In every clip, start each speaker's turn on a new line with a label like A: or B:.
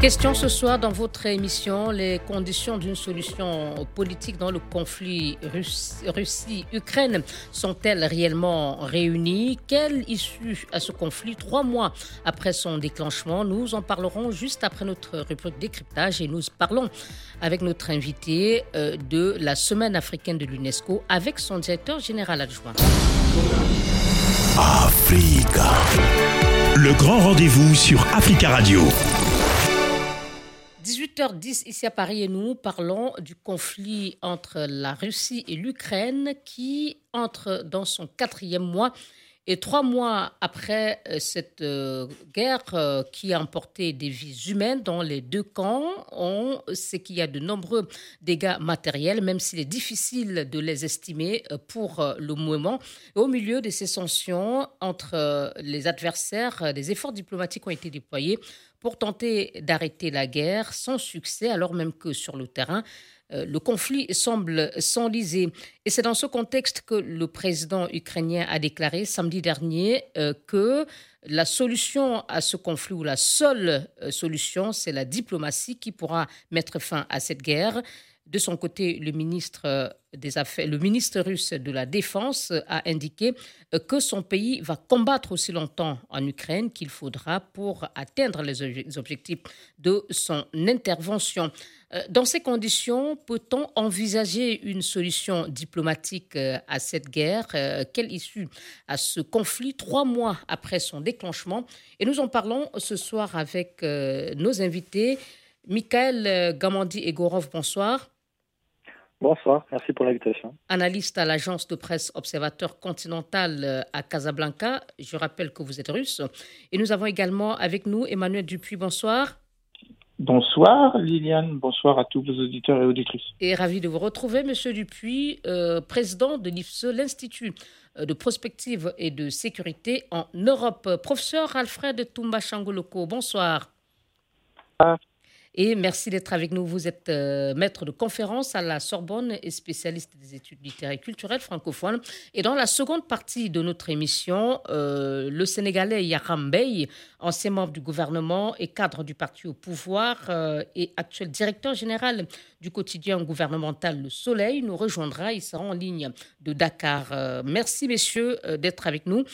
A: Question ce soir dans votre émission, les conditions d'une solution politique dans le conflit Russie-Ukraine sont-elles réellement réunies? Quelle issue à ce conflit? Trois mois après son déclenchement Nous en parlerons juste après notre rubrique décryptage et nous parlons avec notre invité euh, de la Semaine africaine de l'UNESCO avec son directeur général adjoint.
B: Africa. Le grand rendez-vous sur Africa Radio.
A: 18h10 ici à Paris et nous parlons du conflit entre la Russie et l'Ukraine qui entre dans son quatrième mois. Et trois mois après euh, cette euh, guerre euh, qui a emporté des vies humaines dans les deux camps, on sait qu'il y a de nombreux dégâts matériels, même s'il est difficile de les estimer pour le moment. au milieu de ces sanctions entre les adversaires, des efforts diplomatiques ont été déployés pour tenter d'arrêter la guerre sans succès, alors même que sur le terrain, euh, le conflit semble s'enliser. Et c'est dans ce contexte que le président ukrainien a déclaré samedi dernier euh, que la solution à ce conflit, ou la seule euh, solution, c'est la diplomatie qui pourra mettre fin à cette guerre. De son côté, le ministre, des Affaires, le ministre russe de la Défense a indiqué que son pays va combattre aussi longtemps en Ukraine qu'il faudra pour atteindre les objectifs de son intervention. Euh, dans ces conditions, peut-on envisager une solution diplomatique euh, à cette guerre euh, Quelle issue à ce conflit trois mois après son déclenchement? Et nous en parlons ce soir avec nos invités. Michael Gamandi-Egorov, bonsoir.
C: Bonsoir, merci pour l'invitation.
A: Analyste à l'agence de presse Observateur Continental à Casablanca. Je rappelle que vous êtes russe. Et nous avons également avec nous Emmanuel Dupuis, bonsoir.
D: Bonsoir Liliane, bonsoir à tous vos auditeurs et auditrices.
A: Et ravi de vous retrouver, Monsieur Dupuis, euh, président de l'IFSE, l'Institut euh, de prospective et de sécurité en Europe. Professeur Alfred Toumba Changoloko, bonsoir. Ah. Et merci d'être avec nous. Vous êtes euh, maître de conférence à la Sorbonne et spécialiste des études littéraires et culturelles francophones. Et dans la seconde partie de notre émission, euh, le Sénégalais Yaram Bey, ancien membre du gouvernement et cadre du parti au pouvoir euh, et actuel directeur général du quotidien gouvernemental Le Soleil, nous rejoindra. Il sera en ligne de Dakar. merci, messieurs, d'être avec nous.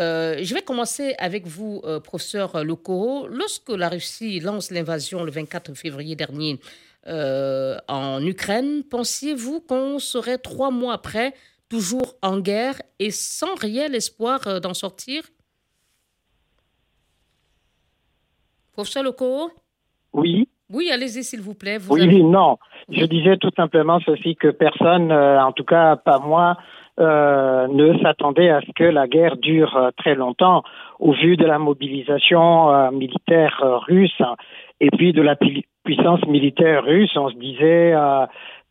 A: Euh, je vais commencer avec vous, euh, professeur Lokoro. Lorsque la Russie lance l'invasion le 24 février dernier euh, en Ukraine, pensiez-vous qu'on serait trois mois après toujours en guerre et sans réel espoir d'en sortir? Professeur Lokoro?
C: Oui.
A: Oui, allez-y, s'il vous plaît.
C: oui, non. Je disais tout simplement ceci que personne, en tout cas pas moi, euh, ne s'attendait à ce que la guerre dure euh, très longtemps au vu de la mobilisation euh, militaire russe et puis de la puissance militaire russe. On se disait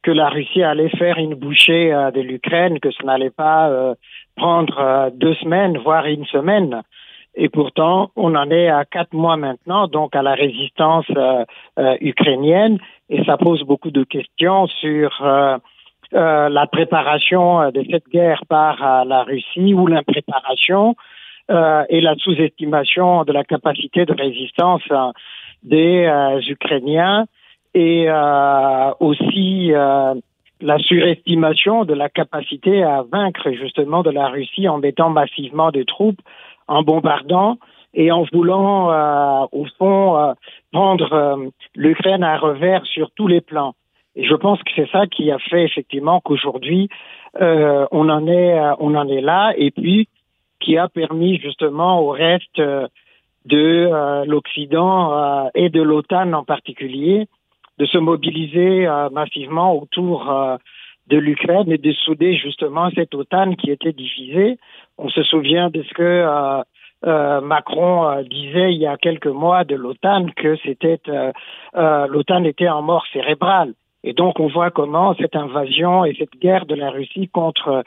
C: que la Russie allait faire une bouchée de l'Ukraine, que ce n'allait pas prendre deux semaines, voire une semaine. Et pourtant, on en est à quatre mois maintenant, donc à la résistance ukrainienne, et ça pose beaucoup de questions sur euh, la préparation euh, de cette guerre par euh, la Russie ou l'impréparation et la sous-estimation de la capacité de résistance des Ukrainiens et aussi la surestimation de la capacité à vaincre justement de la Russie en mettant massivement des troupes, en bombardant et en voulant au fond prendre l'Ukraine à revers sur tous les plans. Et je pense que c'est ça qui a fait effectivement qu'aujourd'hui euh, on en est euh, on en est là et puis qui a permis justement au reste euh, de l'Occident et de l'OTAN en particulier de se mobiliser massivement autour de l'Ukraine et de souder justement cette OTAN qui était divisée. On se souvient de ce que Macron disait il y a quelques mois de l'OTAN que c'était l'OTAN était en mort cérébrale. Et donc on voit comment cette invasion et cette guerre de la Russie contre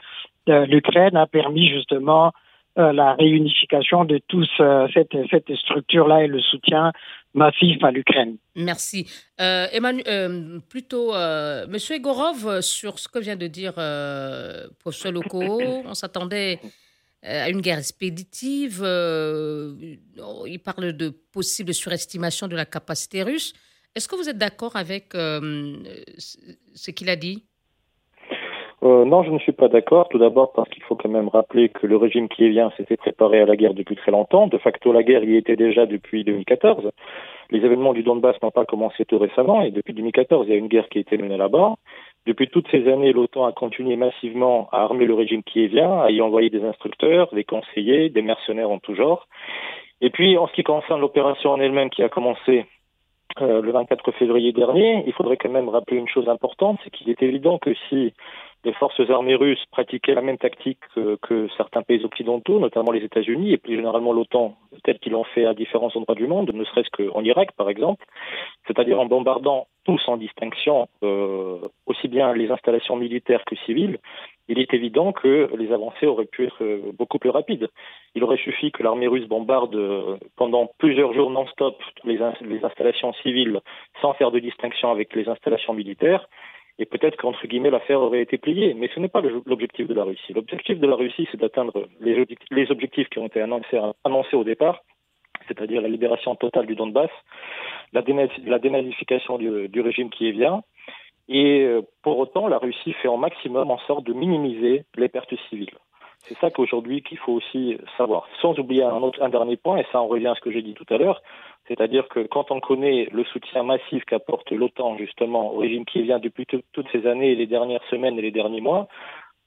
C: euh, l'Ukraine a permis justement la réunification de tous cette, cette structure-là et le soutien massif à l'Ukraine.
A: Merci. Emmanuel, plutôt, Monsieur Egorov, sur ce que vient de dire professeur Loco, on s'attendait à une guerre expéditive. il parle de possible surestimation de la capacité russe. Est-ce que vous êtes d'accord avec ce qu'il a dit?
D: Euh, non, je ne suis pas d'accord. Tout d'abord parce qu'il faut quand même rappeler que le régime qui vient s'était préparé à la guerre depuis très longtemps. De facto, la guerre y était déjà depuis 2014. Les événements du Donbass n'ont pas commencé tout récemment et depuis 2014, il y a une guerre qui a été menée là-bas. Depuis toutes ces années, l'OTAN a continué massivement à armer le régime qui vient, à y envoyer des instructeurs, des conseillers, des mercenaires en tout genre. Et puis, en ce qui concerne l'opération en elle-même qui a commencé euh, le 24 février dernier, il faudrait quand même rappeler une chose importante, c'est qu'il est évident que si les forces armées russes pratiquaient la même tactique que, certains pays occidentaux, notamment les États-Unis et plus généralement l'OTAN, tel qu'ils l'ont fait à différents endroits du monde, ne serait-ce qu'en Irak par exemple, c'est-à-dire en bombardant tous en distinction euh, aussi bien les installations militaires que civiles, il est évident que les avancées auraient pu être euh, beaucoup plus rapides. Il aurait suffi que l'armée russe bombarde euh, pendant plusieurs jours non-stop les, les installations civiles sans faire de distinction avec les installations militaires et peut-être qu'entre guillemets l'affaire aurait été pliée. Mais ce n'est pas l'objectif de la Russie. L'objectif de la Russie, c'est d'atteindre les, objectifs qui ont été annoncés, au départ, c'est-à-dire la libération totale du Donbass, la, dénazification du, régime qui est vient. Et euh, pour autant, la Russie fait en maximum en sorte de minimiser les pertes civiles. C'est ça qu'aujourd'hui qu'il faut aussi savoir. Sans oublier un dernier point, et ça en revient à ce que j'ai dit tout à l'heure, c'est-à-dire que quand on connaît le soutien massif qu'apporte l'OTAN justement au régime qui vient depuis toutes ces années, les dernières semaines et les derniers mois,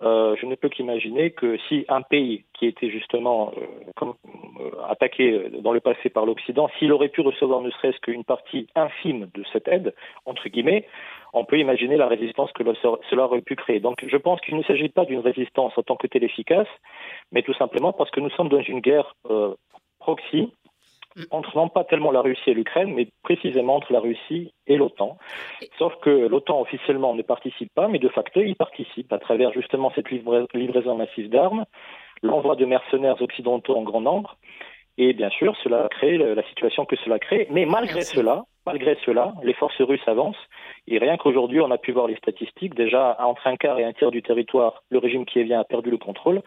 D: euh, je ne peux qu'imaginer que si un pays qui était justement euh, euh, attaqué dans le passé par l'Occident, s'il aurait pu recevoir ne serait-ce qu'une partie infime de cette aide, entre guillemets, on peut imaginer la résistance que cela aurait pu créer. Donc je pense qu'il ne s'agit pas d'une résistance en tant que telle efficace, mais tout simplement parce que nous sommes dans une guerre proxy. Entre non pas tellement la Russie et l'Ukraine, mais précisément entre la Russie et l'OTAN. Sauf que l'OTAN officiellement ne participe pas, mais de facto il participe à travers justement cette livraison massive d'armes, l'envoi de mercenaires occidentaux en grand nombre, et bien sûr cela crée la situation que cela crée. Mais malgré cela, malgré cela, les forces russes avancent et rien qu'aujourd'hui, on a pu voir les statistiques. Déjà, entre un quart et un tiers du territoire, le régime qui est bien a perdu le contrôle.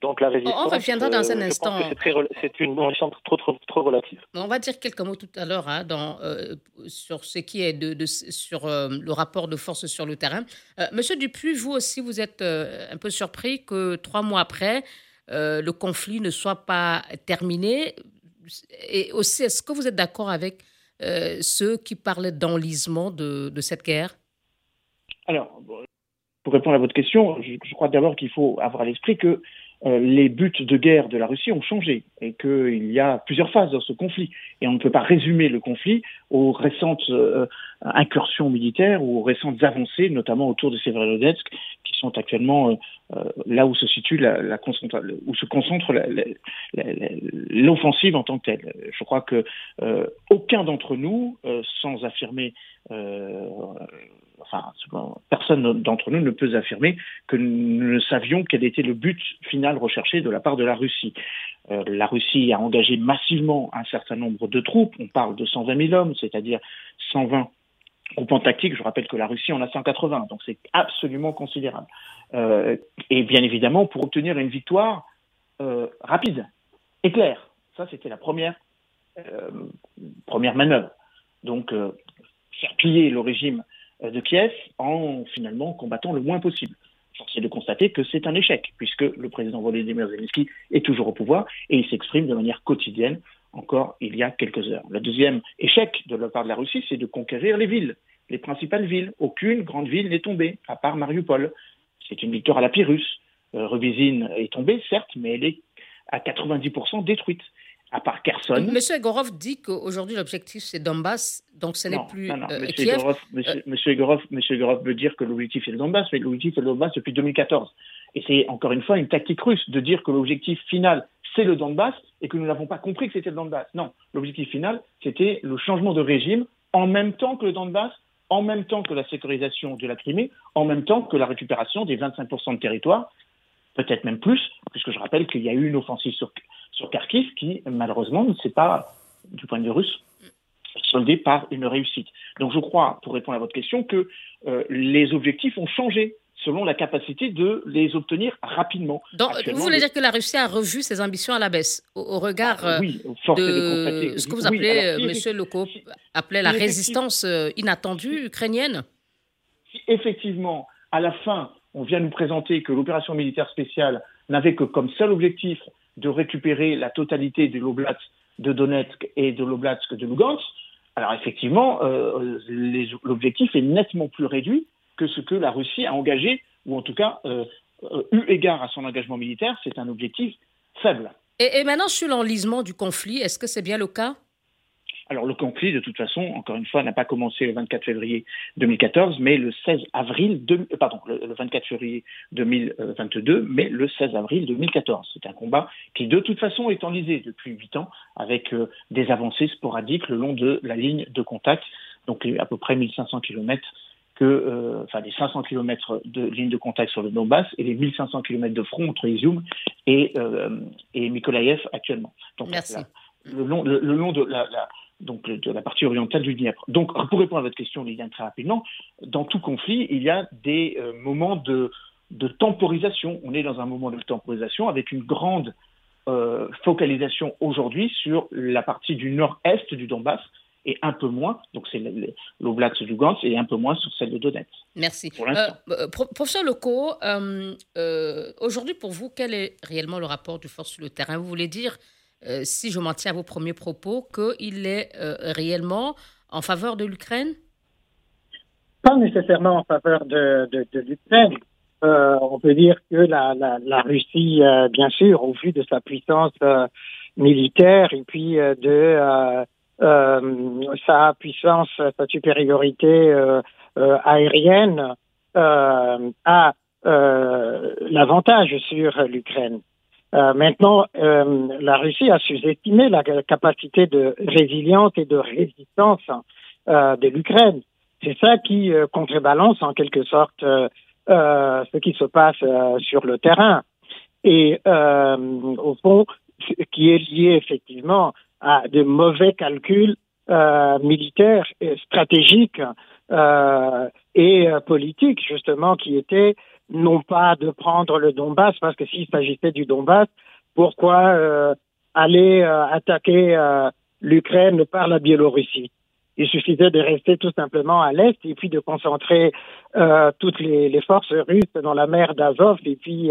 D: Donc la résistance.
A: On reviendra dans un euh, instant.
D: C'est une notion trop, trop, trop, relative.
A: On va dire quelques mots tout à l'heure hein, euh, sur ce qui est de, sur euh, le rapport de force sur le terrain. Monsieur Dupuis, vous aussi, vous êtes un peu surpris que trois mois après, le conflit ne soit pas terminé. Et aussi, est-ce que vous êtes d'accord avec euh, ceux qui parlaient d'enlisement de, de, cette guerre?
E: Alors, pour répondre à votre question, je, crois d'abord qu'il faut avoir à l'esprit que euh, les buts de guerre de la Russie ont changé et qu'il y a plusieurs phases dans ce conflit. Et on ne peut pas résumer le conflit aux récentes euh, incursions militaires ou aux récentes avancées, notamment autour de Severodonetsk, qui sont actuellement là où se situe la, la où se concentre l'offensive en tant que telle. Je crois que aucun d'entre nous, sans affirmer enfin, personne d'entre nous ne peut affirmer que nous ne savions quel était le but final recherché de la part de la Russie. Euh, la Russie a engagé massivement un certain nombre de troupes, on parle de 120 000 hommes, c'est-à-dire 120 groupements tactiques, je rappelle que la Russie en a 180, donc c'est absolument considérable. Euh, et bien évidemment, pour obtenir une victoire euh, rapide et claire, ça c'était la première, première manœuvre. Donc, faire plier le régime euh, de Kiev en finalement combattant le moins possible. Force est de constater que c'est un échec, puisque le président Volodymyr Zelensky est toujours au pouvoir et il s'exprime de manière quotidienne encore il y a quelques heures. Le deuxième échec de la part de la Russie, c'est de conquérir les villes, les principales villes. Aucune grande ville n'est tombée, à part Mariupol. C'est une victoire à la Pyrrhus. Euh, est tombée, certes, mais elle est à 90% détruite à part Kherson.
A: Monsieur Egorov dit qu'aujourd'hui l'objectif c'est Donbass, donc ce n'est plus non, non. Euh, monsieur, Kiev.
E: Egorov, monsieur, euh, monsieur, Egorov, monsieur Egorov veut dire que l'objectif est le Donbass, mais l'objectif est le Donbass depuis 2014. Et c'est encore une fois une tactique russe de dire que l'objectif final c'est le Donbass et que nous n'avons pas compris que c'était le Donbass. Non, l'objectif final c'était le changement de régime en même temps que le Donbass, en même temps que la sécurisation de la Crimée, en même temps que la récupération des 25% de territoire peut-être même plus, puisque je rappelle qu'il y a eu une offensive sur, sur Kharkiv qui, malheureusement, ne s'est pas, du point de vue russe, soldée par une réussite. Donc je crois, pour répondre à votre question, que euh, les objectifs ont changé selon la capacité de les obtenir rapidement.
A: Donc, vous voulez dire que la Russie a revu ses ambitions à la baisse au, regard ah, oui, euh, de, ce que vous appelez, euh, Monsieur Leco, appelait la résistance inattendue ukrainienne?
E: Si effectivement, à la fin, on vient nous présenter que l'opération militaire spéciale n'avait que comme seul objectif de récupérer la totalité de l'Oblast de Donetsk et de l'Oblast de Lugansk, alors effectivement, euh, l'objectif est nettement plus réduit que ce que la Russie a engagé, ou en tout cas, euh, euh, eu égard à son engagement militaire, c'est un objectif faible.
A: et maintenant, sur l'enlisement du conflit, est-ce que c'est bien le cas?
E: Alors le conflit, de toute façon, encore une fois, n'a pas commencé le 24 février 2014, mais le 16 avril, de, euh, pardon, le 24 février 2022, mais le 16 avril 2014. C'est un combat qui, de toute façon, est enlisé depuis huit ans, avec euh, des avancées sporadiques le long de la ligne de contact, donc à peu près 1500 km que, euh, enfin, les 500 km de ligne de contact sur le Donbass et les 1500 km de front entre Izium et, et Mykolaïev actuellement.
A: Donc, Merci.
E: le, long, le, long de la, la donc de la partie orientale du Dniepr. Donc, pour répondre à votre question, Liliane, très rapidement, dans tout conflit, il y a des euh, moments de, temporisation. On est dans un moment de temporisation avec une grande euh, focalisation aujourd'hui sur la partie du nord-est du Donbass et un peu moins, donc c'est l'Oblast du Gans, et un peu moins sur celle de Donetsk.
A: Merci. Pour euh, professeur Leco, aujourd'hui pour vous, quel est réellement le rapport de force sur le terrain? Vous voulez dire euh, si je m'en tiens à vos premiers propos, qu'il est euh, réellement en faveur de l'Ukraine?
C: Pas nécessairement en faveur de, l'Ukraine. Euh, on peut dire que la, la, Russie, bien sûr, au vu de sa puissance militaire et puis de sa puissance, sa supériorité aérienne, a l'avantage sur l'Ukraine. Euh, maintenant, euh, la Russie a sous-estimé la capacité de résilience et de résistance euh, de l'Ukraine. C'est ça qui contrebalance en quelque sorte ce qui se passe sur le terrain. Et au fond, qui est lié effectivement à de mauvais calculs militaires, et stratégiques et politiques, justement, qui étaient non pas de prendre le Donbass, parce que s'il s'agissait du Donbass, pourquoi euh, aller euh, attaquer euh, l'Ukraine par la Biélorussie? Il suffisait de rester tout simplement à l'est et puis de concentrer toutes les, les, forces russes dans la mer d'Azov et puis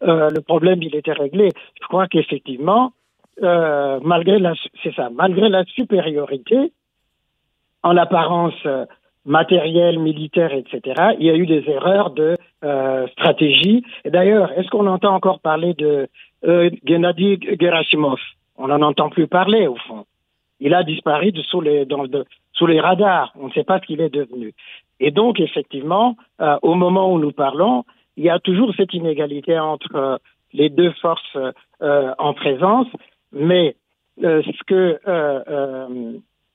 C: le problème il était réglé. Je crois qu'effectivement, malgré la c'est ça, malgré la supériorité en apparence matériel, militaire, etc., il y a eu des erreurs de euh, stratégie. Et d'ailleurs, est-ce qu'on entend encore parler de euh, Gennady Gerasimov? On n'en entend plus parler, au fond. Il a disparu sous, les, sous les radars. On ne sait pas ce qu'il est devenu. Et donc, effectivement, euh, au moment où nous parlons, il y a toujours cette inégalité entre euh, les deux forces euh, en présence, mais ce que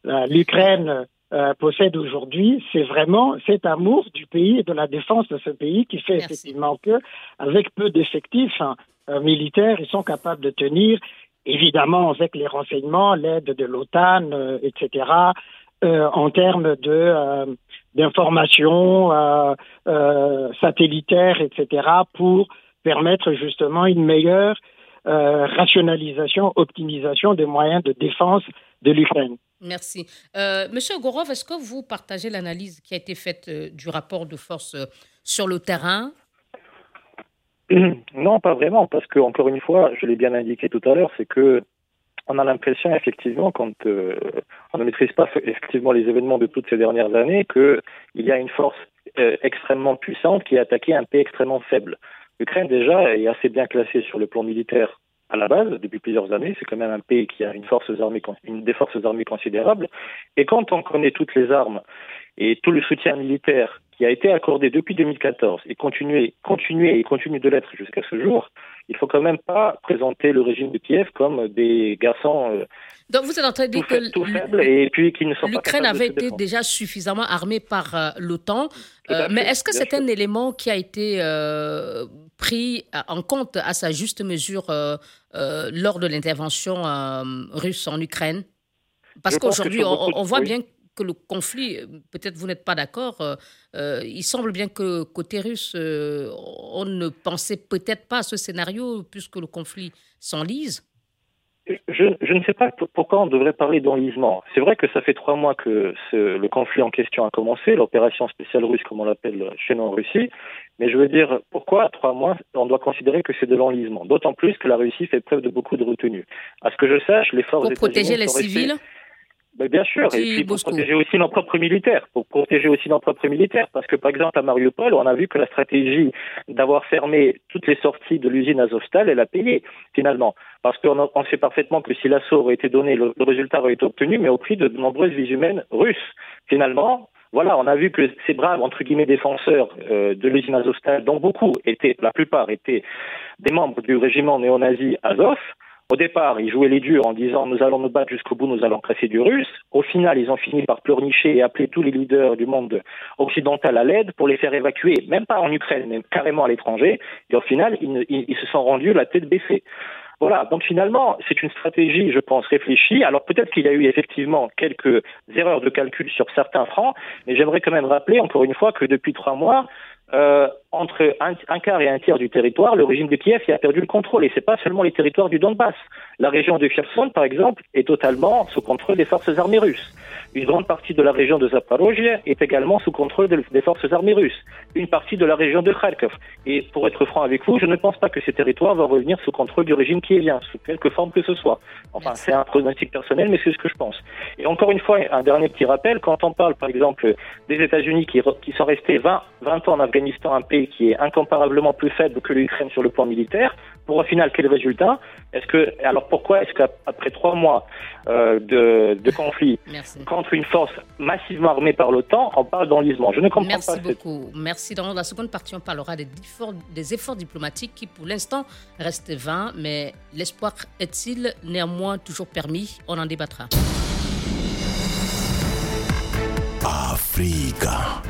C: l'Ukraine euh, possède aujourd'hui, c'est vraiment cet amour du pays et de la défense de ce pays qui fait effectivement que, avec peu d'effectifs hein, euh, militaires, ils sont capables de tenir, évidemment avec les renseignements, l'aide de l'OTAN, euh, etc., en termes de d'informations satellitaires, etc., pour permettre justement une meilleure rationalisation, optimisation des moyens de défense de l'Ukraine.
A: Merci. Euh, Monsieur Gorov, est-ce que vous partagez l'analyse qui a été faite euh, du rapport de force euh, sur le terrain?
D: Non, pas vraiment, parce que encore une fois, je l'ai bien indiqué tout à l'heure, c'est que on a l'impression effectivement, quand on ne maîtrise pas effectivement les événements de toutes ces dernières années, qu'il y a une force extrêmement puissante qui a attaqué un pays extrêmement faible. L'Ukraine déjà est assez bien classée sur le plan militaire à la base depuis plusieurs années. C'est quand même un pays qui a une force armée, une des forces armées considérables. Et quand on connaît toutes les armes et tout le soutien militaire qui a été accordé depuis 2014 et continué, continué et continue de l'être jusqu'à ce jour, il faut quand même pas présenter le régime de Kiev comme des garçons. Euh,
A: Donc vous êtes en train de dire que l'Ukraine avait été déjà suffisamment armée par euh, l'OTAN, euh, mais est-ce que c'est un élément qui a été pris en compte à sa juste mesure lors de l'intervention russe en Ukraine? Parce qu'aujourd'hui, on, voit bien que le conflit, peut-être vous n'êtes pas d'accord, euh, euh, il semble bien que côté russe, euh, on ne pensait peut-être pas à ce scénario puisque le conflit s'enlise.
D: Je, je, ne sais pas pourquoi on devrait parler d'enlisement. C'est vrai que ça fait trois mois que le conflit en question a commencé, l'opération spéciale russe, comme on l'appelle chez nous en Russie. Mais je veux dire, pourquoi à trois mois, on doit considérer que c'est de l'enlisement? D'autant plus que la Russie fait preuve de beaucoup de retenue. À ce que je sache, les forces
A: Pour protéger les civils?
D: Ben, bien sûr, et puis pour protéger aussi nos propres militaires, pour protéger aussi nos propres militaires, parce que par exemple à Mariupol, on a vu que la stratégie d'avoir fermé toutes les sorties de l'usine Azovstal, elle a payé finalement, parce qu'on on sait parfaitement que si l'assaut aurait été donné, le, résultat aurait été obtenu, mais au prix de, nombreuses vies humaines russes. Finalement, voilà, on a vu que ces braves, entre guillemets, défenseurs euh, de l'usine Azovstal, dont beaucoup étaient, la plupart étaient des membres du régiment néo-nazi Azov, au départ, ils jouaient les durs en disant nous allons nous battre jusqu'au bout, nous allons presser du russe. Au final, ils ont fini par pleurnicher et appeler tous les leaders du monde occidental à l'aide pour les faire évacuer, même pas en Ukraine, mais carrément à l'étranger. Et au final, ils, ils se sont rendus la tête baissée. Voilà, donc finalement, c'est une stratégie, je pense, réfléchie. Alors peut-être qu'il y a eu effectivement quelques erreurs de calcul sur certains fronts, mais j'aimerais quand même rappeler encore une fois que depuis trois mois, euh, entre un, quart et un tiers du territoire, le régime de Kiev y a perdu le contrôle. Et ce n'est pas seulement les territoires du Donbass. La région de Kherson, par exemple, est totalement sous contrôle des forces armées russes. Une grande partie de la région de Zaporozhye est également sous contrôle des forces armées russes. Une partie de la région de Kharkov. Et pour être franc avec vous, je ne pense pas que ces territoires vont revenir sous contrôle du régime kievien, sous quelque forme que ce soit. Enfin, c'est un pronostic personnel, mais c'est ce que je pense. Et encore une fois, un dernier petit rappel, quand on parle, par exemple, des États-Unis qui, qui sont restés 20, 20 ans en Afghanistan, un pays qui est incomparablement plus faible que l'Ukraine sur le plan militaire, pour au final quel résultat? Est-ce que alors pourquoi est-ce qu'après trois mois euh, de, de, conflit contre une force massivement armée par l'OTAN, on parle d'enlisement? Je ne comprends
A: Merci
D: pas.
A: Merci beaucoup. Merci. Dans la seconde partie, on parlera des efforts, des efforts diplomatiques qui, pour l'instant, restent vains, mais l'espoir est-il néanmoins toujours permis? On en débattra.
B: Africa.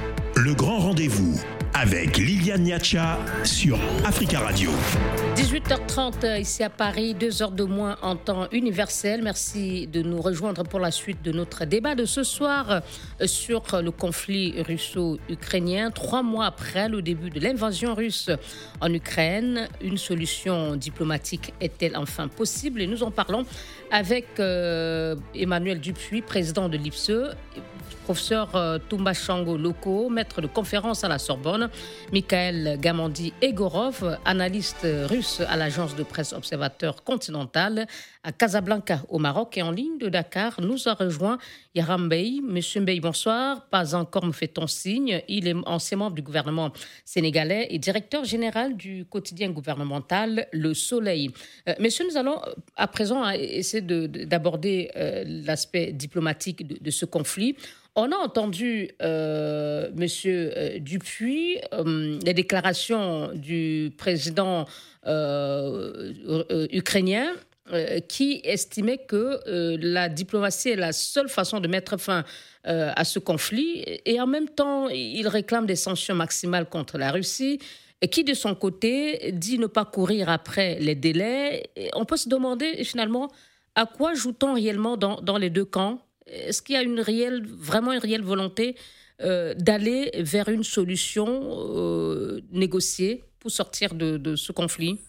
B: Le grand rendez-vous avec Liliane Niacha sur Africa Radio.
A: 18h30 ici à Paris, deux heures de moins en temps universel. Merci de nous rejoindre pour la suite de notre débat de ce soir sur le conflit russo-ukrainien. Trois mois après le début de l'invasion russe en Ukraine, une solution diplomatique est-elle enfin possible? Et nous en parlons avec euh, Emmanuel Dupuis, président de l'IPSE, professeur euh, Toumba Chango Loko, maître de conférence à la Sorbonne, Michael Gamandi Egorov, analyste russe à l'agence de presse Observateur Continental à Casablanca au Maroc et en ligne de Dakar nous a rejoint Yaram Bey. Monsieur Bey, bonsoir. Pas encore me fait-on signe. Il est ancien membre du gouvernement sénégalais et directeur général du quotidien gouvernemental Le Soleil. Euh, messieurs, nous allons à présent essayer d'aborder euh, l'aspect diplomatique de, ce conflit. On a entendu euh, Monsieur euh, Dupuis les déclarations du président ukrainien euh, qui estimait que euh, la diplomatie est la seule façon de mettre fin euh, à ce conflit. Et en même temps, il réclame des sanctions maximales contre la Russie, qui, de son côté, dit ne pas courir après les délais. On peut se demander, finalement, à quoi joue-t-on réellement dans, dans, les deux camps? Est-ce qu'il y a une réelle, vraiment une réelle volonté d'aller vers une solution négociée pour sortir de, de ce conflit?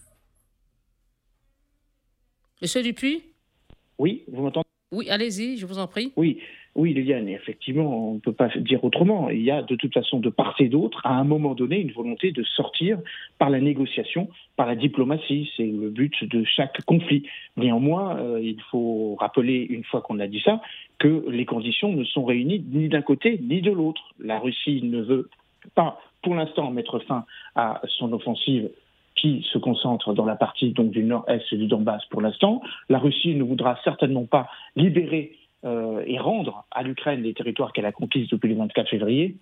A: Monsieur Dupuis?
E: Oui, vous m'entendez?
A: Oui, allez-y, je vous en prie.
E: Oui, oui, Liliane, effectivement, on ne peut pas dire autrement. Il y a de toute façon, de part et d'autre, à un moment donné, une volonté de sortir par la négociation, par la diplomatie. C'est le but de chaque conflit. Néanmoins, euh, il faut rappeler, une fois qu'on a dit ça, que les conditions ne sont réunies ni d'un côté ni de l'autre. La Russie ne veut pas, pour l'instant, mettre fin à son offensive qui se concentre dans la partie donc du nord-est du Donbass pour l'instant. La Russie ne voudra certainement pas libérer euh, et rendre à l'Ukraine les territoires qu'elle a conquis depuis le 24 février,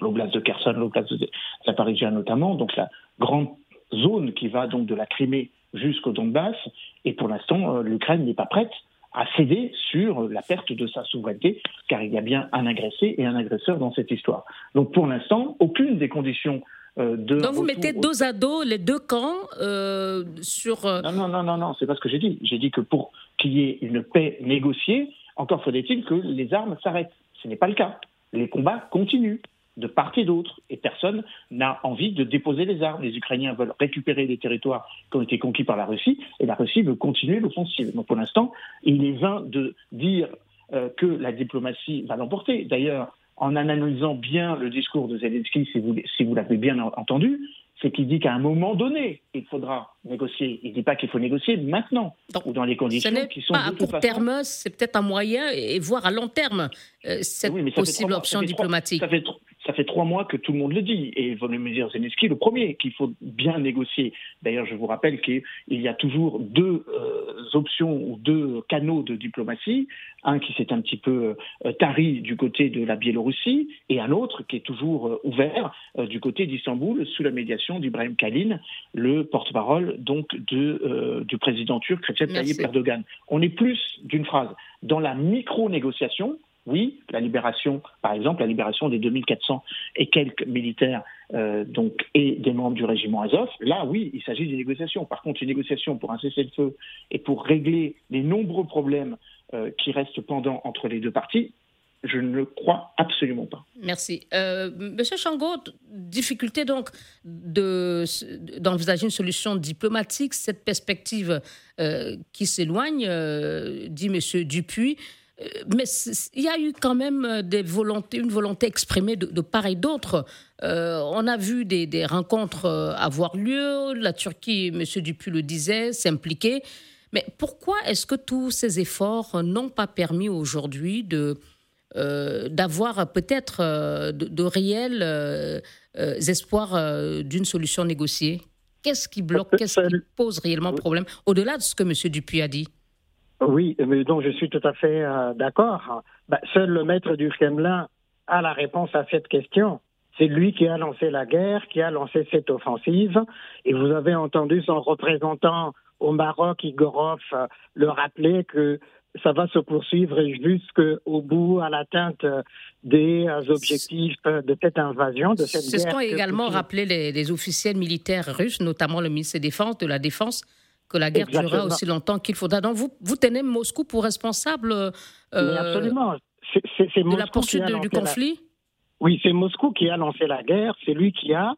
E: l'oblast de Kherson, l'oblast de Zaporizhia notamment, donc la grande zone qui va donc de la Crimée jusqu'au Donbass. Et pour l'instant, l'Ukraine n'est pas prête à céder sur la perte de sa souveraineté, car il y a bien un agressé et un agresseur dans cette histoire. Donc pour l'instant, aucune des conditions
A: euh, de. Donc vous mettez dos à dos les deux camps euh, sur.
E: Euh, non, non, non, non, non, c'est pas ce que j'ai dit. J'ai dit que pour qu'il y ait une paix négociée, encore faudrait-il que les armes s'arrêtent. Ce n'est pas le cas. Les combats continuent de part et d'autre, et personne n'a envie de déposer les armes. Les Ukrainiens veulent récupérer les territoires qui ont été conquis par la Russie, et la Russie veut continuer l'offensive. Donc pour l'instant, il est vain de dire euh, que la diplomatie va l'emporter. D'ailleurs, en analysant bien le discours de Zelensky, si vous, si vous l'avez bien entendu, c'est qu'il dit qu'à un moment donné, il faudra négocier. Il ne dit pas qu'il faut négocier maintenant ou dans les conditions qui sont
A: pas à court terme, c'est peut-être un moyen et voire à long terme euh, cette possible option diplomatique.
E: ça, fait, ça fait trois mois que tout le monde le dit, et Volodymyr Zelensky le premier, qu'il faut bien négocier. D'ailleurs, je vous rappelle qu'il y a toujours deux euh, options ou deux canaux de diplomatie, un qui s'est un petit peu euh, tari du côté de la Biélorussie, et un autre qui est toujours euh, ouvert du côté d'Istanbul, sous la médiation d'Ibrahim Kalin, le porte-parole donc de, du président turc Recep Tayyip Erdogan. On est plus d'une phrase dans la micro-négociation, oui, la libération, par exemple, la libération des 2400 et quelques militaires euh, donc, et des membres du régiment Azov, là, oui, il s'agit d'une négociation. Par contre, une négociation pour un cessez-le-feu et pour régler les nombreux problèmes euh, qui restent pendant entre les deux parties, je ne le crois absolument pas.
A: Merci. Euh, Monsieur Changot, difficulté donc d'envisager une solution diplomatique, cette perspective qui s'éloigne, dit Monsieur Dupuis. Euh, mais il y a eu quand même euh, des volontés, une volonté exprimée de, part et d'autre. Euh, on a vu des, rencontres avoir lieu. La Turquie, M. Dupuis le disait, s'impliquer. Mais pourquoi est-ce que tous ces efforts n'ont pas permis aujourd'hui de d'avoir peut-être de, réels espoirs d'une solution négociée? Qu'est-ce qui bloque? Qu'est-ce qui pose réellement problème? Au-delà de ce que M. Dupuis a dit
C: oui, mais donc je suis tout à fait euh, d'accord. Bah, seul le maître du Kremlin a la réponse à cette question. C'est lui qui a lancé la guerre, qui a lancé cette offensive. Et vous avez entendu son représentant au Maroc, Igorov, euh, le rappeler que ça va se poursuivre jusqu'au bout, à l'atteinte des euh, objectifs de cette invasion, de cette guerre.
A: C'est ce qu'ont également rappelé les, les, officiels militaires russes, notamment le ministre des Défense, de la Défense, que la guerre durera aussi longtemps qu'il faudra. Donc vous, vous tenez Moscou pour responsable euh,
C: absolument.
A: de la poursuite du conflit?
C: Oui, c'est Moscou qui a lancé la guerre, c'est lui qui a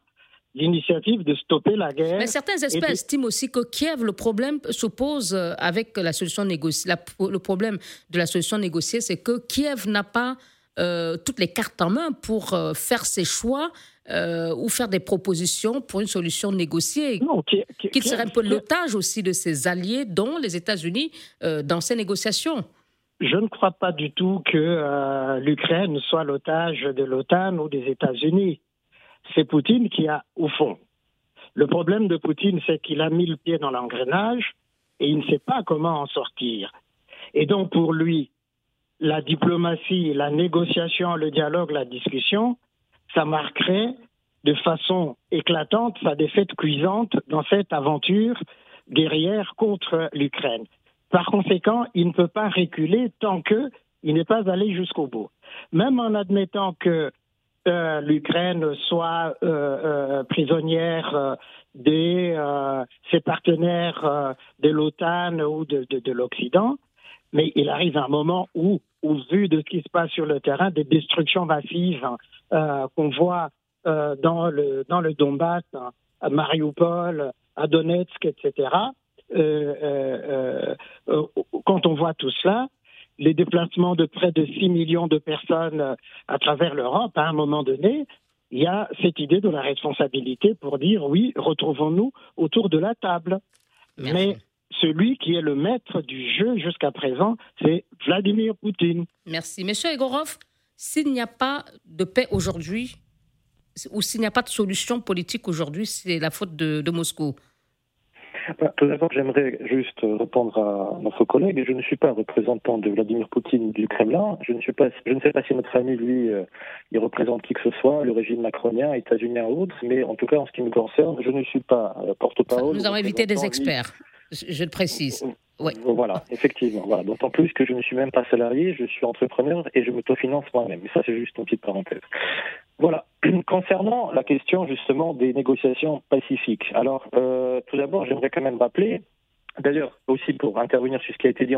C: l'initiative de stopper la guerre.
A: Mais certains experts estiment aussi que Kiev, le problème se pose euh, avec la solution négociée. le problème de la solution négociée, c'est que Kiev n'a pas euh, toutes les cartes en main pour faire ses choix euh, ou faire des propositions pour une solution négociée, non, qui, serait un peu l'otage aussi de ses alliés, dont les États-Unis, euh, dans ces négociations.
C: Je ne crois pas du tout que euh, l'Ukraine soit l'otage de l'OTAN ou des États-Unis. C'est Poutine qui a, au fond. Le problème de Poutine, c'est qu'il a mis le pied dans l'engrenage et il ne sait pas comment en sortir. Et donc pour lui, la diplomatie, la négociation, le dialogue, la discussion, ça marquerait de façon éclatante sa défaite cuisante dans cette aventure guerrière contre l'Ukraine. Par conséquent, il ne peut pas reculer tant qu'il n'est pas allé jusqu'au bout. Même en admettant que euh, l'Ukraine soit euh, euh, prisonnière de ses partenaires de l'OTAN ou de, de l'Occident, mais il arrive un moment où, au vu de ce qui se passe sur le terrain, des destructions massives euh, qu'on voit euh, dans, le, dans le Donbass, à Mariupol, à Donetsk, etc. Euh, quand on voit tout cela, les déplacements de près de 6 millions de personnes à travers l'Europe, à un moment donné, il y a cette idée de la responsabilité pour dire oui, retrouvons-nous autour de la table. Mais celui qui est le maître du jeu jusqu'à présent, c'est Vladimir Poutine.
A: Merci. Monsieur Egorov, s'il n'y a pas de paix aujourd'hui, ou s'il n'y a pas de solution politique aujourd'hui, c'est la faute de, Moscou
D: Bah, tout d'abord, j'aimerais juste répondre à notre collègue. Je ne suis pas représentant de Vladimir Poutine du Kremlin. Je ne, suis pas, je ne sais pas si notre ami, lui, euh, il représente qui que ce soit, le régime macronien, états-unien ou autre, mais en tout cas, en ce qui me concerne, je ne suis pas euh, porte-parole.
A: Nous avons invité des experts, je le précise.
D: Oui. Voilà, effectivement. Voilà. D'autant plus que je ne suis même pas salarié, je suis entrepreneur et je m'autofinance moi-même. Mais ça, c'est juste une petite parenthèse. Voilà. Concernant la question justement des négociations pacifiques. Alors, euh, tout d'abord, j'aimerais quand même rappeler D'ailleurs, aussi pour intervenir sur ce qui a été dit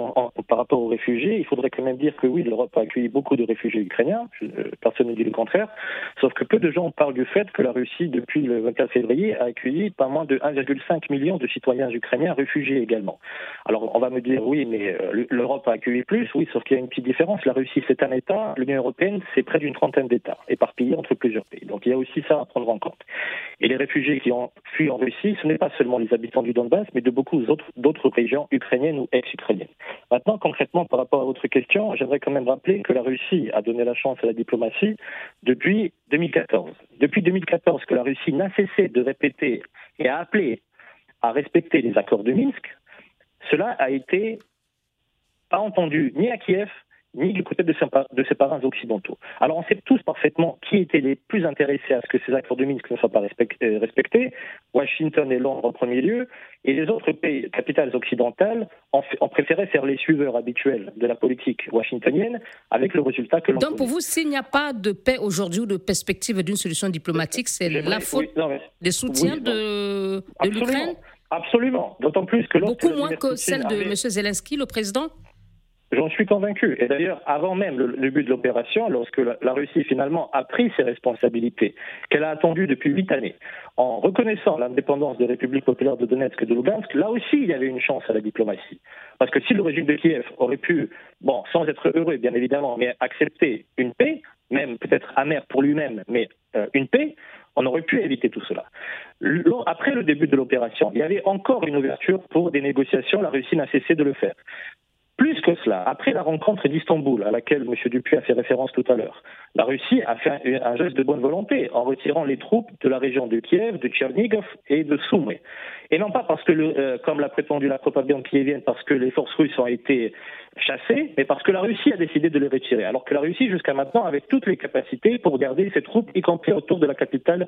D: par rapport aux réfugiés, il faudrait quand même dire que oui, l'Europe a accueilli beaucoup de réfugiés ukrainiens, euh, personne ne dit le contraire, sauf que peu de gens parlent du fait que la Russie, depuis le 24 février, a accueilli pas moins de 1,5 million de citoyens ukrainiens réfugiés également. Alors on va me dire oui, mais euh, l'Europe a accueilli plus, oui, sauf qu'il y a une petite différence. La Russie, c'est un État, l'Union européenne, c'est près d'une trentaine d'États, éparpillés entre plusieurs pays. Donc il y a aussi ça à prendre en compte. Et les réfugiés qui ont fui en Russie, ce n'est pas seulement les habitants du Donbass, mais de beaucoup d'autres d'autres régions ukrainiennes ou ex-ukrainiennes. Maintenant, concrètement, par rapport à votre question, j'aimerais quand même rappeler que la Russie a donné la chance à la diplomatie depuis 2014. Depuis 2014, que la Russie n'a cessé de répéter et a appelé à respecter les accords de Minsk, cela a été pas entendu ni à Kiev, ni du côté de ses, parents occidentaux. Alors on sait tous parfaitement qui étaient les plus intéressés à ce que ces accords de Minsk ne soient pas euh, respectés, Washington et Londres en premier lieu, et les autres pays, capitales occidentales ont, préféré faire les suiveurs habituels de la politique washingtonienne, avec le résultat que l'on
A: Donc pour vous, s'il n'y a pas de paix aujourd'hui ou de perspective d'une solution diplomatique, c'est la faute des soutiens de, l'Ukraine
D: Absolument, d'autant plus que...
A: Beaucoup moins que celle de M. Zelensky, le président
D: J'en suis convaincu. Et d'ailleurs, avant même le, début de l'opération, lorsque la, Russie finalement a pris ses responsabilités, qu'elle a attendu depuis huit années, en reconnaissant l'indépendance des républiques populaires de Donetsk et de Lugansk, là aussi il y avait une chance à la diplomatie. Parce que si le régime de Kiev aurait pu, bon, sans être heureux bien évidemment, mais accepter une paix, même peut-être amère pour lui-même, mais euh, une paix, on aurait pu éviter tout cela. Après le début de l'opération, il y avait encore une ouverture pour des négociations. La Russie n'a cessé de le faire. Plus que cela, après la rencontre d'Istanbul, à laquelle M. Dupuis a fait référence tout à l'heure, la Russie a fait un, geste de bonne volonté en retirant les troupes de la région de Kiev, de Tchernigov et de Soumy. Et non pas parce que, euh, comme l'a prétendu la propagande kievienne, parce que les forces russes ont été chassées, mais parce que la Russie a décidé de les retirer. Alors que la Russie, jusqu'à maintenant, avait toutes les capacités pour garder ses troupes, y compris autour de la capitale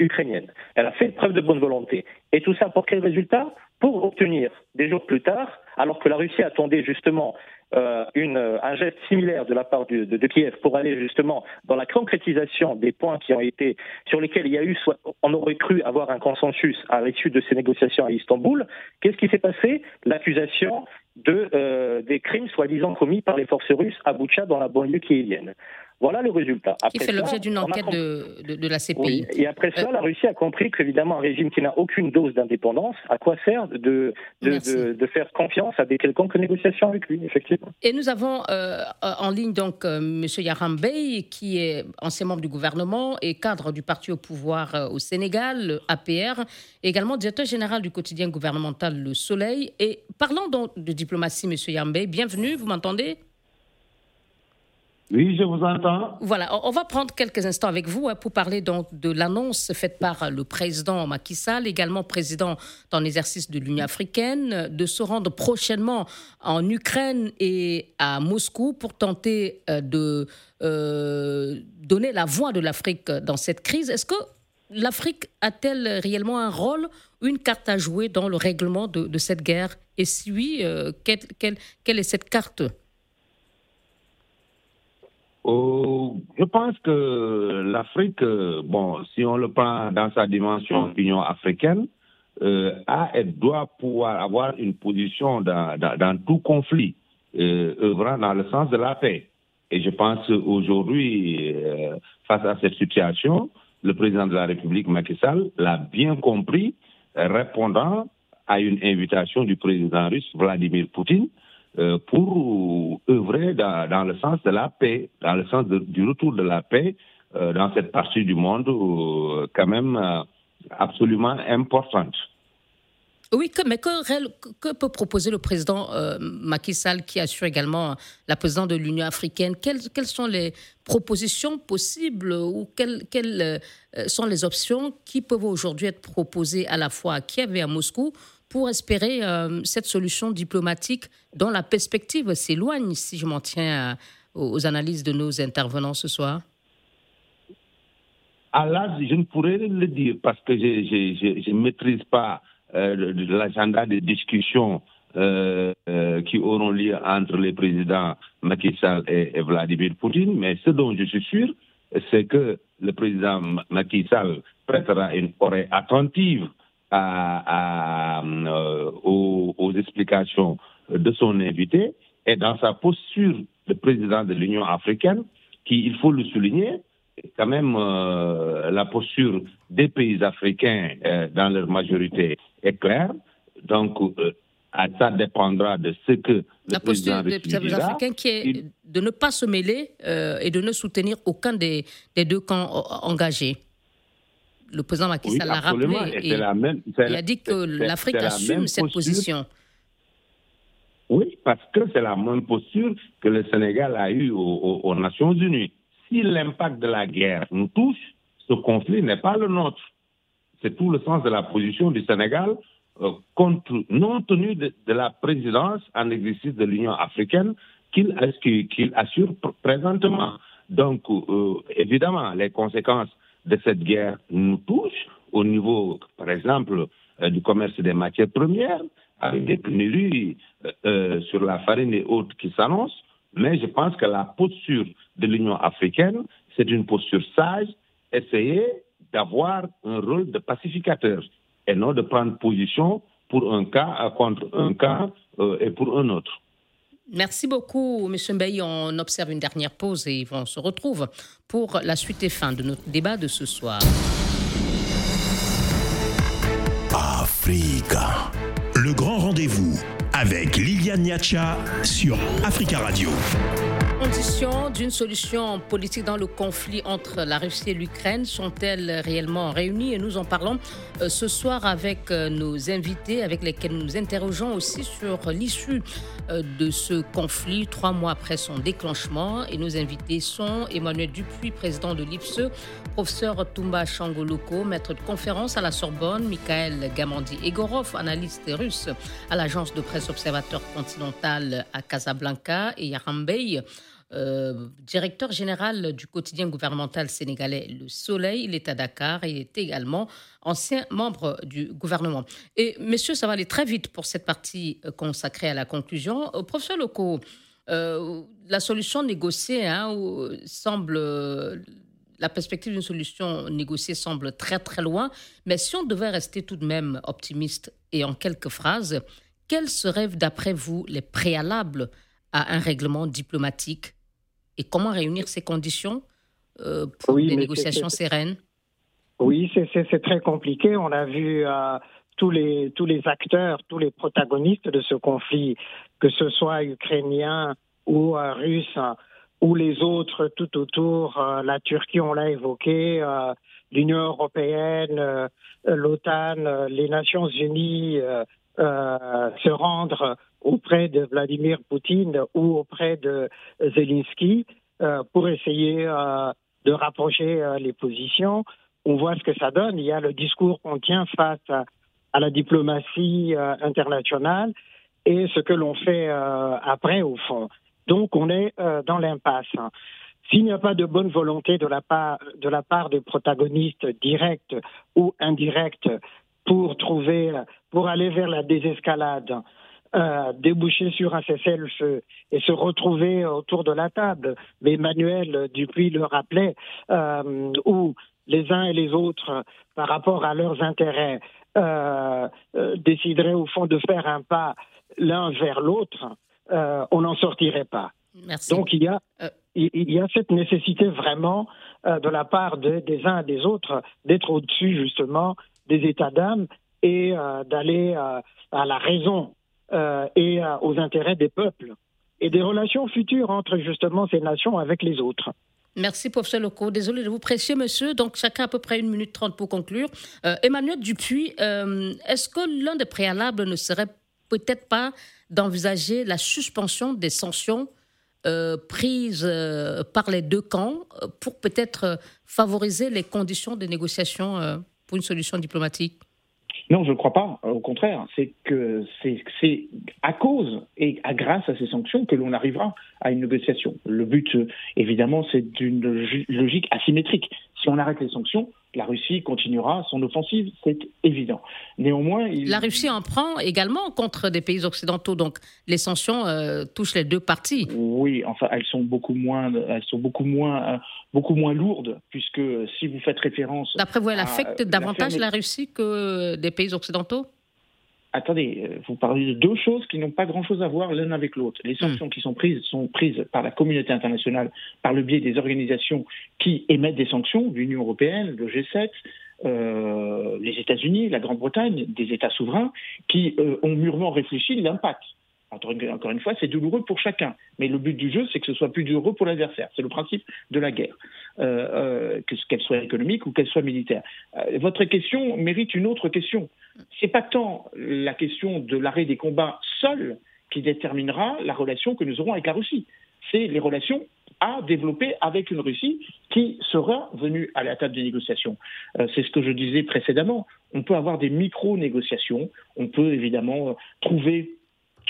D: ukrainienne. Elle a fait preuve de bonne volonté. Et tout ça pour quel résultat? Pour obtenir, des jours plus tard, alors que la Russie attendait justement euh, une, un geste similaire de la part de, de, Kiev pour aller justement dans la concrétisation des points qui ont été sur lesquels il y a eu, on aurait cru avoir un consensus à l'issue de ces négociations à Istanbul. Qu'est-ce qui s'est passé? L'accusation euh, des crimes soi-disant commis par les forces russes à Boucha dans la banlieue kievienne. Voilà le résultat.
A: Après qui fait l'objet d'une enquête de, de, la CPI.
D: Et après ça, euh, la Russie a compris qu'évidemment, un régime qui n'a aucune dose d'indépendance, à quoi sert de, de, faire confiance à des quelconques négociations avec lui, effectivement.
A: Et nous avons euh, en ligne donc euh, M. Yaram Bey, qui est ancien membre du gouvernement et cadre du parti au pouvoir au Sénégal, APR, également directeur général du quotidien gouvernemental Le Soleil. Et parlant donc de diplomatie, M. Yaram Bey, bienvenue, vous m'entendez?
F: Oui, je vous entends.
A: Voilà, on va prendre quelques instants avec vous hein, pour parler donc de l'annonce faite par le président Macky Sall, également président dans l'exercice de l'Union africaine, de se rendre prochainement en Ukraine et à Moscou pour tenter euh, de euh, donner la voix de l'Afrique dans cette crise. Est-ce que l'Afrique a-t-elle réellement un rôle, une carte à jouer dans le règlement de, cette guerre? Et si oui, euh, quelle est cette carte?
F: Oh, je pense que l'Afrique, euh, bon, si on le prend dans sa dimension Union africaine, euh, a et doit pouvoir avoir une position dans, dans, tout conflit, euh, œuvrant dans le sens de la paix. Et je pense aujourd'hui, euh, face à cette situation, le président de la République, Macky Sall, l'a bien compris, répondant à une invitation du président russe Vladimir Poutine euh, pour œuvrer dans, le sens de la paix, dans le sens du retour de la paix euh, dans cette partie du monde euh, quand même absolument importante.
A: Oui, mais que, peut proposer le président Macky Sall, qui assure également la présidence de l'Union africaine? Quelles, sont les propositions possibles ou quelles sont les options qui peuvent aujourd'hui être proposées à la fois à Kiev et à Moscou pour espérer cette solution diplomatique dont la perspective s'éloigne, si je m'en tiens aux analyses de nos intervenants ce soir
F: À je ne pourrais le dire parce que je ne maîtrise pas l'agenda des discussions euh, euh, qui auront lieu entre les présidents Macky Sall et, Vladimir Poutine. Mais ce dont je suis sûr, c'est que le président Macky Sall prêtera une oreille attentive à, euh, aux, explications de son invité. Et dans sa posture de président de l'Union africaine, qui, il faut le souligner, quand même la posture des pays africains dans leur majorité est claire. Donc, ça dépendra de ce que
A: la posture des peuples africains qui est de ne pas se mêler euh, et de ne soutenir aucun des, des deux camps engagés. Le président Macky Sall l'a rappelé et, il a dit que l'Afrique assume cette position.
F: Oui, parce que c'est la même posture que le Sénégal a eue aux Nations Unies. Si l'impact de la guerre nous touche, ce conflit n'est pas le nôtre. C'est tout le sens de la position du Sénégal euh, compte non tenu de, la présidence en exercice de l'Union africaine qu'il assure présentement. Donc, euh, évidemment, les conséquences de cette guerre nous touchent au niveau, par exemple, euh, du commerce des matières premières, avec des pénuries sur la farine et autres qui s'annoncent. Mais je pense que la posture de l'Union africaine, c'est une posture sage, essayer d'avoir un rôle de pacificateur et non de prendre position pour un cas contre un cas euh, et pour un autre.
A: Merci beaucoup, M. Mbaye. On observe une dernière pause et on se retrouve pour la suite et fin de notre débat de ce soir.
B: Africa. Le grand rendez-vous avec Liliane Niacha sur Africa Radio
A: conditions d'une solution politique dans le conflit entre la Russie et l'Ukraine sont-elles réellement réunies? Et nous en parlons euh, ce soir avec euh, nos invités, avec lesquels nous nous interrogeons aussi sur l'issue euh, de ce conflit trois mois après son déclenchement. Et nos invités sont Emmanuel Dupuis, président de l'IPSE, professeur Tumba Changoloko, maître de conférence à la Sorbonne, Michael Gamandi-Egorov, analyste russe à l'agence de presse Observateur Continental à Casablanca, et Yarambey, euh, directeur général du quotidien gouvernemental sénégalais Le Soleil. Il est à Dakar et est également ancien membre du gouvernement. Et messieurs, ça va aller très vite pour cette partie euh, consacrée à la conclusion. Euh, professeur Loco, la solution négociée hein, semble la perspective d'une solution négociée semble très très loin, mais si on devait rester tout de même optimiste et en quelques phrases, quels seraient d'après vous les préalables à un règlement diplomatique et comment réunir ces conditions euh, pour des négociations sereines?
C: Oui, c'est très compliqué. On a vu euh, tous, les, tous les acteurs, tous les protagonistes de ce conflit, que ce soit ukrainiens ou euh, russes ou les autres tout autour, la Turquie, on l'a évoqué, l'Union européenne, l'OTAN, les Nations unies, se rendre auprès de Vladimir Poutine ou auprès de Zelensky euh, pour essayer euh, de rapprocher euh, les positions. On voit ce que ça donne. Il y a le discours qu'on tient face à, la diplomatie internationale et ce que l'on fait après, au fond. Donc, on est dans l'impasse. S'il n'y a pas de bonne volonté de la part, de la part des protagonistes directs ou indirects pour trouver, pour aller vers la désescalade, euh, déboucher sur un cessez-le-feu et se retrouver autour de la table. Mais Emmanuel Dupuis le rappelait, euh, où les uns et les autres, par rapport à leurs intérêts, euh, euh décideraient au fond de faire un pas l'un vers l'autre, euh, on n'en sortirait pas.
A: Merci.
C: Donc il y a, il y a cette nécessité vraiment de la part des uns et des autres d'être au-dessus justement des états d'âme et d'aller à la raison euh, et euh, aux intérêts des peuples et des relations futures entre justement ces nations avec les autres.
A: Merci, professeur Loco. Désolé de vous presser, monsieur. Donc, chacun à peu près une minute trente pour conclure. Euh, Emmanuel Dupuis, est-ce que l'un des préalables ne serait peut-être pas d'envisager la suspension des sanctions prises par les deux camps pour peut-être favoriser les conditions de négociation pour une solution diplomatique?
E: Non, je ne crois pas. Au contraire, c'est que c'est à cause et grâce à ces sanctions que l'on arrivera à une négociation. Le but, évidemment, c'est d'une logique asymétrique. Si on arrête les sanctions, la Russie continuera son offensive, c'est évident. Néanmoins,
A: la Russie en prend également contre des pays occidentaux, donc les sanctions euh, touchent les deux parties.
E: Oui, enfin, elles sont beaucoup moins, elles sont beaucoup moins, euh, beaucoup moins lourdes, puisque si vous faites référence.
A: D'après vous, elle affecte davantage la Russie que des pays occidentaux?
E: Attendez, euh, vous parlez de deux choses qui n'ont pas grand-chose à voir l'un avec l'autre. Les sanctions hmm. qui sont prises sont prises par la communauté internationale par le biais des organisations qui émettent des sanctions, l'Union européenne, le G7, euh, les États-Unis, la Grande-Bretagne, des États souverains, qui euh, ont murement réfléchi l'impact. Encore une fois, c'est douloureux pour chacun. Mais le but du jeu, c'est que ce soit plus douloureux pour l'adversaire. C'est le principe de la guerre, qu'elle soit économique ou qu'elle soit militaire. votre question mérite une autre question c'est pas tant la question de l'arrêt des combats seul qui déterminera la relation que nous aurons avec la Russie. C'est les relations à développer avec une Russie qui sera venue à la table des négociations. Euh, c'est ce que je disais précédemment. On peut avoir des micro-négociations, on peut évidemment euh, trouver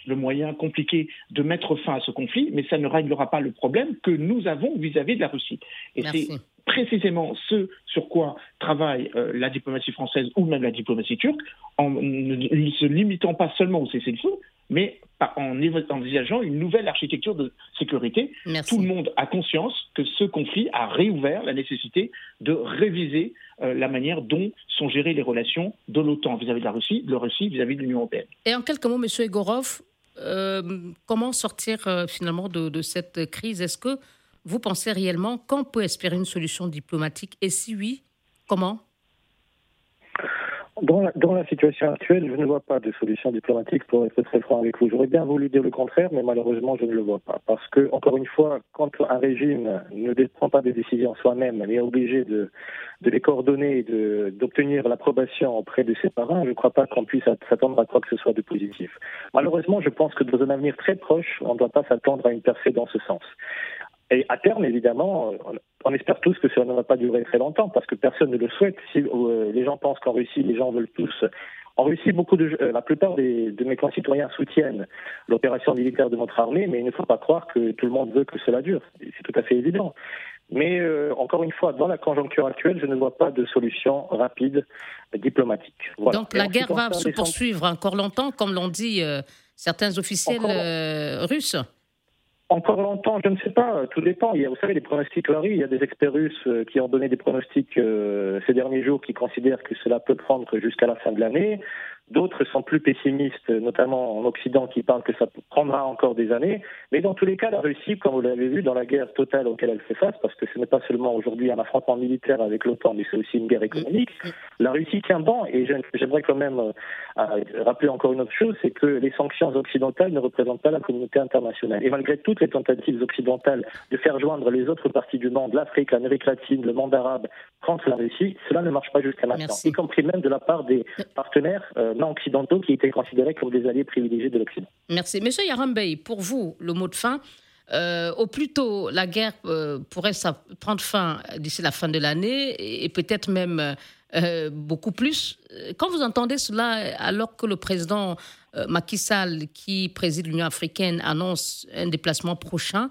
E: le moyen compliqué de mettre fin à ce conflit, mais ça ne réglera pas le problème que nous avons vis-à-vis de la Russie. Et c'est précisément ce sur quoi travaille euh, la diplomatie française ou même la diplomatie turque, en ne se limitant pas seulement au cessez-le-feu, mais en envisageant une nouvelle architecture de sécurité. Tout le monde a conscience que ce conflit a réouvert la nécessité de réviser euh, la manière dont sont gérées les relations de l'OTAN vis-à-vis de la Russie, de la Russie vis-à-vis de l'Union européenne.
A: Et en quelques mots, M. Egorov, euh, comment sortir finalement de, de cette crise? Est-ce que vous pensez réellement qu'on peut espérer une solution diplomatique? Et si oui, comment?
D: Dans la, situation actuelle, je ne vois pas de solution diplomatique pour être très franc avec vous. J'aurais bien voulu dire le contraire, mais malheureusement, je ne le vois pas. Parce que, encore une fois, quand un régime ne prend pas des décisions soi-même, mais est obligé de, de les coordonner et d'obtenir l'approbation auprès de ses parents, je ne crois pas qu'on puisse s'attendre à quoi que ce soit de positif. Malheureusement, je pense que dans un avenir très proche, on ne doit pas s'attendre à une percée dans ce sens. Et à terme, évidemment, on espère tous que ça ne va pas durer très longtemps parce que personne ne le souhaite. Si euh, les gens pensent qu'en Russie, les gens veulent tous. En Russie, beaucoup de, euh, la plupart de mes concitoyens soutiennent l'opération militaire de notre armée, mais il ne faut pas croire que tout le monde veut que cela dure. C'est tout à fait évident. Mais euh, encore une fois, dans la conjoncture actuelle, je ne vois pas de solution rapide diplomatique.
A: Donc la guerre va se poursuivre encore longtemps, comme l'ont dit certains officiels russes?
D: Encore longtemps, je ne sais pas, tout dépend. Il y a, vous savez, les pronostics varient. Il y a des experts russes euh, qui ont donné des pronostics euh, ces derniers jours qui considèrent que cela peut prendre jusqu'à la fin de l'année. D'autres sont plus pessimistes, notamment en Occident, qui parlent que ça prendra encore des années. Mais dans tous les cas, la Russie, comme vous l'avez vu, dans la guerre totale auquel elle fait face, parce que ce n'est pas seulement aujourd'hui un affrontement militaire avec l'OTAN, mais c'est aussi une guerre économique, la Russie tient bon. Et j'aimerais quand même euh, rappeler encore une autre chose, c'est que les sanctions occidentales ne représentent pas la communauté internationale. Et malgré toutes les tentatives occidentales de faire joindre les autres parties du monde, l'Afrique, l'Amérique latine, le monde arabe, contre la Russie, cela ne marche pas jusqu'à maintenant, y compris même de la part des partenaires. Euh, occidentaux qui étaient considérés comme des alliés privilégiés de l'Occident.
A: Merci. Monsieur Yarambey, pour vous, le mot de fin, euh, au plus tôt, la guerre euh, pourrait prendre fin d'ici la fin de l'année et, peut-être même euh, beaucoup plus. Quand vous entendez cela, alors que le président Macky Sall, qui préside l'Union africaine, annonce un déplacement prochain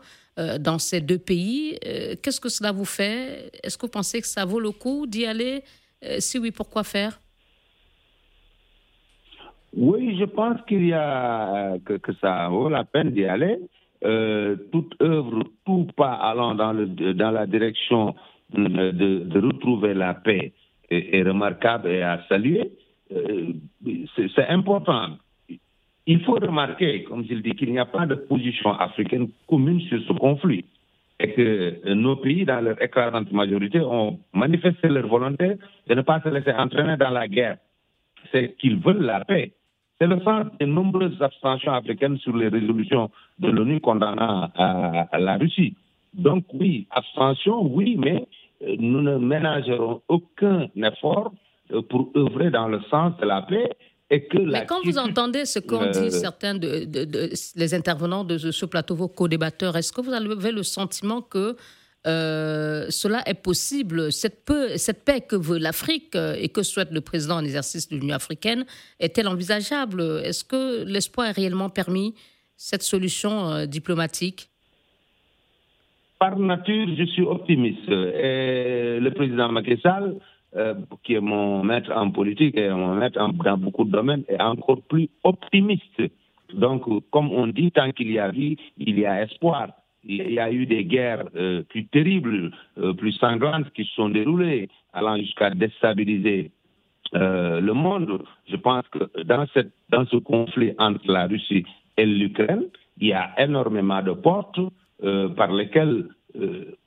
A: dans ces deux pays, qu'est-ce que cela vous fait? Est-ce que vous pensez que ça vaut le coup d'y aller? Si oui, pourquoi faire?
F: Oui, je pense qu'il y a que, que, ça vaut la peine d'y aller. Euh, toute œuvre, tout pas allant dans, le, dans la direction de, de, retrouver la paix est, remarquable et à saluer. Euh, c'est important. Il faut remarquer, comme je le dis, qu'il n'y a pas de position africaine commune sur ce conflit et que nos pays, dans leur écrasante majorité, ont manifesté leur volonté de ne pas se laisser entraîner dans la guerre. C'est qu'ils veulent la paix. C'est le sens des nombreuses abstentions africaines sur les résolutions de l'ONU condamnant à, la Russie. Donc oui, abstention, oui, mais euh, nous ne ménagerons aucun effort euh, pour œuvrer dans le sens de la paix et que
A: Mais quand vous entendez ce qu'ont dit certains de, les intervenants de ce plateau, vos co-débatteurs, est-ce que vous avez le sentiment que euh, cela est possible. Cette, paix que veut l'Afrique euh, et que souhaite le président en exercice de l'Union africaine est-elle envisageable? Est-ce que l'espoir est réellement permis, cette solution diplomatique?
F: Par nature, je suis optimiste. Et le président Macky Sall, qui est mon maître en politique et mon maître dans beaucoup de domaines, est encore plus optimiste. Donc, comme on dit, tant qu'il y a vie, il y a espoir il y a eu des guerres euh, plus terribles, euh, plus sanglantes qui se sont déroulées, allant jusqu'à déstabiliser euh, le monde. Je pense que dans, cette, dans ce conflit entre la Russie et l'Ukraine, il y a énormément de portes par lesquelles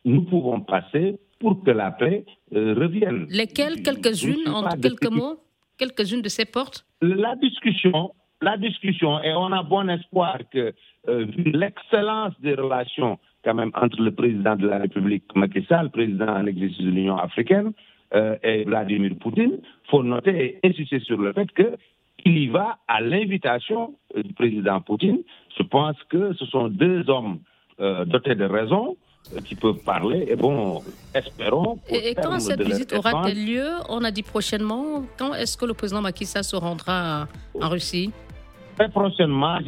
F: nous pouvons passer pour que la paix revienne.
A: Lesquelles? Quelques-unes, en quelques mots? Quelques-unes de ces portes?
F: La discussion, la discussion, et on a bon espoir que euh, vu l'excellence des relations quand même entre le président de la République Macky Sall, président en exercice de l'Union africaine, euh, et Vladimir Poutine, il faut noter et insister sur le fait qu'il y va à l'invitation euh, du président Poutine. Je pense que ce sont deux hommes dotés de raison qui peuvent parler. Et bon, espérons.
A: Et, quand cette visite aura-t-elle lieu? On a dit prochainement. Quand est-ce que le président Macky Sall se rendra en Russie?
F: Très prochainement,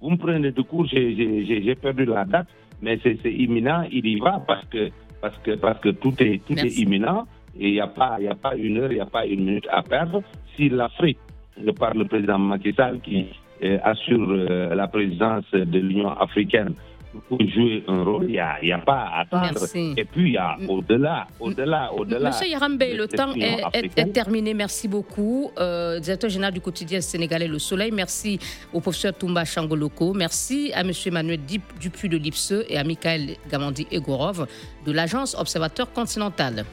F: vous me prenez de court, j'ai perdu la date, mais c'est imminent, il y va parce que, parce que, parce que tout, est, tout est imminent et il n'y a, pas, a pas une heure, il n'y a pas une minute à perdre. Si l'Afrique, je parle le président Macky Sall qui euh, assure euh, la présidence de l'Union africaine, pour jouer un rôle, il n'y a, a, pas à attendre. Et puis, il y a au-delà, au-delà, au-delà.
A: Monsieur Yarambe, le temps est, terminé. Merci beaucoup. Euh, directeur général du quotidien sénégalais Le Soleil. Merci au professeur Toumba Changoloko. Merci à monsieur Emmanuel Dupuis de l'IPSE et à Michael Gamandi Egorov de l'agence Observateur Continental.